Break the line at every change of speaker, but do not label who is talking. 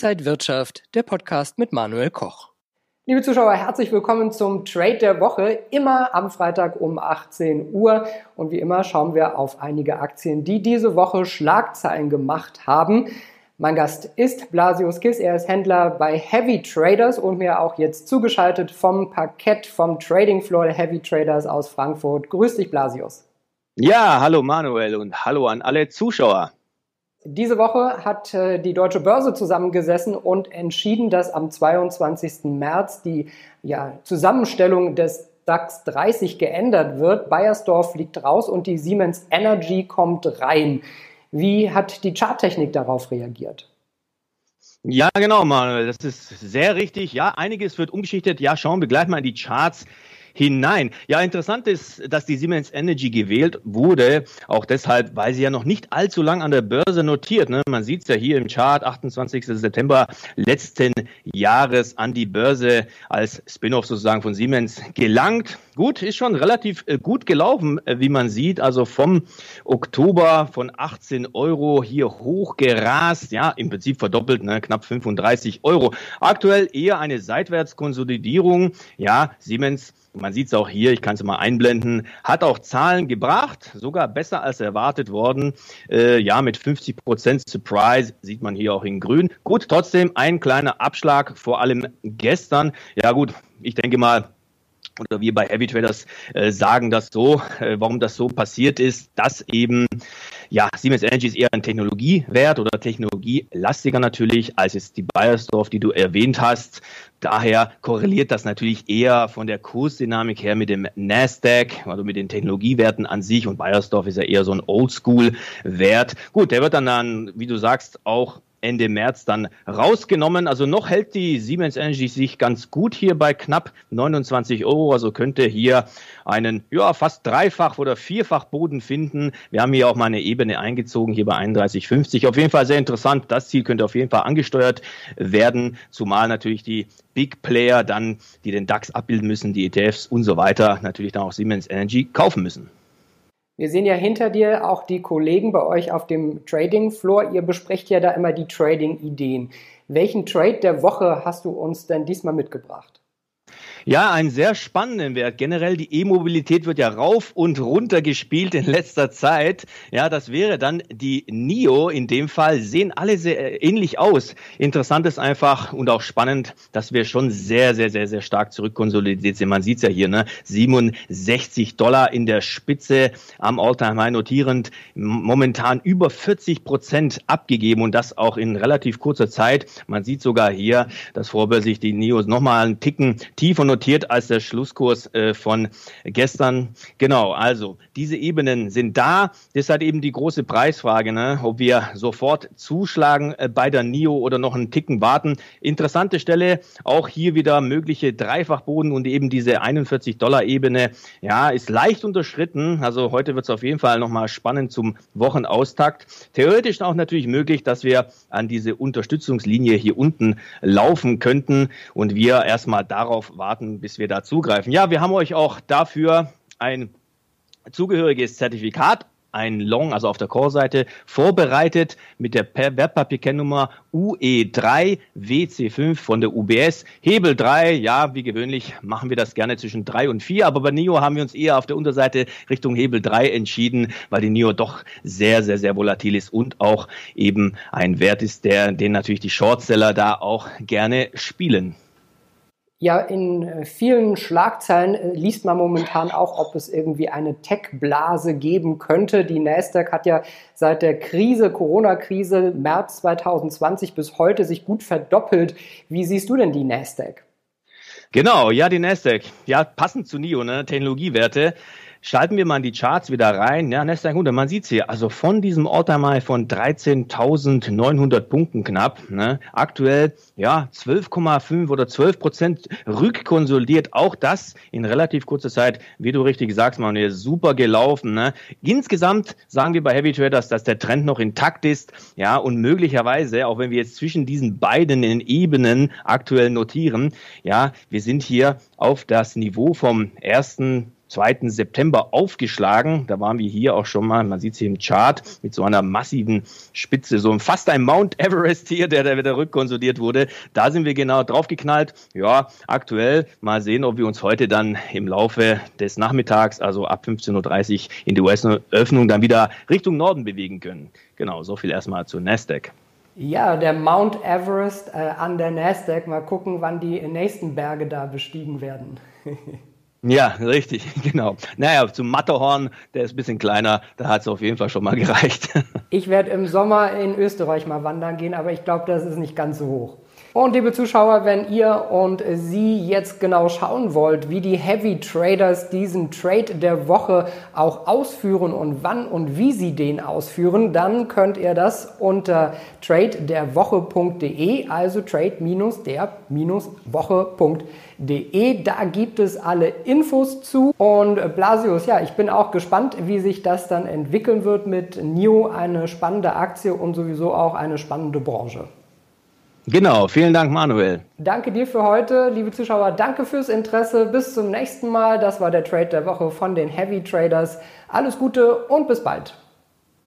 Inside Wirtschaft, der Podcast mit Manuel Koch.
Liebe Zuschauer, herzlich willkommen zum Trade der Woche, immer am Freitag um 18 Uhr. Und wie immer schauen wir auf einige Aktien, die diese Woche Schlagzeilen gemacht haben. Mein Gast ist Blasius Kiss, er ist Händler bei Heavy Traders und mir auch jetzt zugeschaltet vom Parkett vom Trading Floor der Heavy Traders aus Frankfurt. Grüß dich, Blasius.
Ja, hallo Manuel und hallo an alle Zuschauer.
Diese Woche hat äh, die Deutsche Börse zusammengesessen und entschieden, dass am 22. März die ja, Zusammenstellung des DAX 30 geändert wird. Bayersdorf fliegt raus und die Siemens Energy kommt rein. Wie hat die Charttechnik darauf reagiert?
Ja, genau, Manuel, das ist sehr richtig. Ja, einiges wird umgeschichtet. Ja, schauen wir gleich mal in die Charts hinein. Ja, interessant ist, dass die Siemens Energy gewählt wurde, auch deshalb, weil sie ja noch nicht allzu lang an der Börse notiert. Ne? Man sieht es ja hier im Chart, 28. September letzten Jahres an die Börse als Spin-off sozusagen von Siemens gelangt. Gut, ist schon relativ äh, gut gelaufen, äh, wie man sieht. Also vom Oktober von 18 Euro hier hochgerast. Ja, im Prinzip verdoppelt, ne? knapp 35 Euro. Aktuell eher eine Seitwärtskonsolidierung. Ja, Siemens man sieht es auch hier, ich kann es mal einblenden, hat auch Zahlen gebracht, sogar besser als erwartet worden. Äh, ja, mit 50 Prozent Surprise sieht man hier auch in grün. Gut, trotzdem ein kleiner Abschlag, vor allem gestern. Ja gut, ich denke mal, oder wir bei Heavy Traders äh, sagen das so, äh, warum das so passiert ist, dass eben ja, Siemens Energy ist eher ein Technologiewert oder technologielastiger natürlich als jetzt die Bayersdorf, die du erwähnt hast. Daher korreliert das natürlich eher von der Kursdynamik her mit dem Nasdaq, also mit den Technologiewerten an sich. Und Bayersdorf ist ja eher so ein Oldschool-Wert. Gut, der wird dann, dann, wie du sagst, auch Ende März dann rausgenommen. Also noch hält die Siemens Energy sich ganz gut hier bei knapp 29 Euro. Also könnte hier einen ja fast dreifach oder vierfach Boden finden. Wir haben hier auch mal eine Ebene eingezogen hier bei 31,50. Auf jeden Fall sehr interessant. Das Ziel könnte auf jeden Fall angesteuert werden, zumal natürlich die Big Player dann, die den DAX abbilden müssen, die ETFs und so weiter, natürlich dann auch Siemens Energy kaufen müssen.
Wir sehen ja hinter dir auch die Kollegen bei euch auf dem Trading Floor. Ihr besprecht ja da immer die Trading-Ideen. Welchen Trade der Woche hast du uns denn diesmal mitgebracht?
Ja, einen sehr spannenden Wert. Generell die E-Mobilität wird ja rauf und runter gespielt in letzter Zeit. Ja, das wäre dann die NIO in dem Fall. Sehen alle sehr ähnlich aus. Interessant ist einfach und auch spannend, dass wir schon sehr, sehr, sehr, sehr stark zurückkonsolidiert sind. Man sieht es ja hier, ne? 67 Dollar in der Spitze am All-Time-High notierend. Momentan über 40 Prozent abgegeben und das auch in relativ kurzer Zeit. Man sieht sogar hier, dass vorbörslich die NIOs nochmal einen Ticken tiefer notiert als der Schlusskurs äh, von gestern. Genau, also diese Ebenen sind da. Halt eben die große Preisfrage, ne? ob wir sofort zuschlagen äh, bei der NIO oder noch einen Ticken warten. Interessante Stelle, auch hier wieder mögliche Dreifachboden und eben diese 41 Dollar Ebene, ja, ist leicht unterschritten. Also heute wird es auf jeden Fall nochmal spannend zum Wochenaustakt. Theoretisch auch natürlich möglich, dass wir an diese Unterstützungslinie hier unten laufen könnten und wir erstmal darauf warten, warten, bis wir da zugreifen. Ja, wir haben euch auch dafür ein zugehöriges Zertifikat ein Long, also auf der Core-Seite, vorbereitet mit der Wertpapierkennnummer UE3 WC5 von der UBS. Hebel 3, ja, wie gewöhnlich machen wir das gerne zwischen 3 und 4, aber bei NIO haben wir uns eher auf der Unterseite Richtung Hebel 3 entschieden, weil die NIO doch sehr, sehr, sehr volatil ist und auch eben ein Wert ist, der, den natürlich die Shortseller da auch gerne spielen.
Ja, in äh, vielen Schlagzeilen äh, liest man momentan auch, ob es irgendwie eine Tech-Blase geben könnte. Die Nasdaq hat ja seit der Krise, Corona-Krise, März 2020 bis heute sich gut verdoppelt. Wie siehst du denn die Nasdaq?
Genau, ja, die Nasdaq. Ja, passend zu NIO, ne? Technologiewerte. Schalten wir mal die Charts wieder rein. Ja, Nasdaq 100, man sieht's hier. Also von diesem All-Time-High von 13.900 Punkten knapp, ne, aktuell, ja, 12,5 oder 12 Prozent rückkonsolidiert. Auch das in relativ kurzer Zeit, wie du richtig sagst, man, super gelaufen, ne. Insgesamt sagen wir bei Heavy Traders, dass der Trend noch intakt ist, ja, und möglicherweise, auch wenn wir jetzt zwischen diesen beiden Ebenen aktuell notieren, ja, wir sind hier auf das Niveau vom ersten 2. September aufgeschlagen. Da waren wir hier auch schon mal, man sieht es hier im Chart, mit so einer massiven Spitze, so fast ein Mount Everest hier, der da wieder rückkonsolidiert wurde. Da sind wir genau draufgeknallt. Ja, aktuell mal sehen, ob wir uns heute dann im Laufe des Nachmittags, also ab 15.30 Uhr in die US-Öffnung dann wieder Richtung Norden bewegen können. Genau, so viel erstmal zu Nasdaq.
Ja, der Mount Everest äh, an der Nasdaq. Mal gucken, wann die nächsten Berge da bestiegen werden.
Ja, richtig, genau. Naja, zum Matterhorn, der ist ein bisschen kleiner, da hat es auf jeden Fall schon mal gereicht.
Ich werde im Sommer in Österreich mal wandern gehen, aber ich glaube, das ist nicht ganz so hoch. Und liebe Zuschauer, wenn ihr und Sie jetzt genau schauen wollt, wie die Heavy Traders diesen Trade der Woche auch ausführen und wann und wie sie den ausführen, dann könnt ihr das unter tradederwoche.de, also trade-der-woche.de. Da gibt es alle Infos zu. Und Blasius, ja, ich bin auch gespannt, wie sich das dann entwickeln wird mit NIO, eine spannende Aktie und sowieso auch eine spannende Branche.
Genau, vielen Dank, Manuel.
Danke dir für heute, liebe Zuschauer. Danke fürs Interesse. Bis zum nächsten Mal. Das war der Trade der Woche von den Heavy Traders. Alles Gute und bis bald.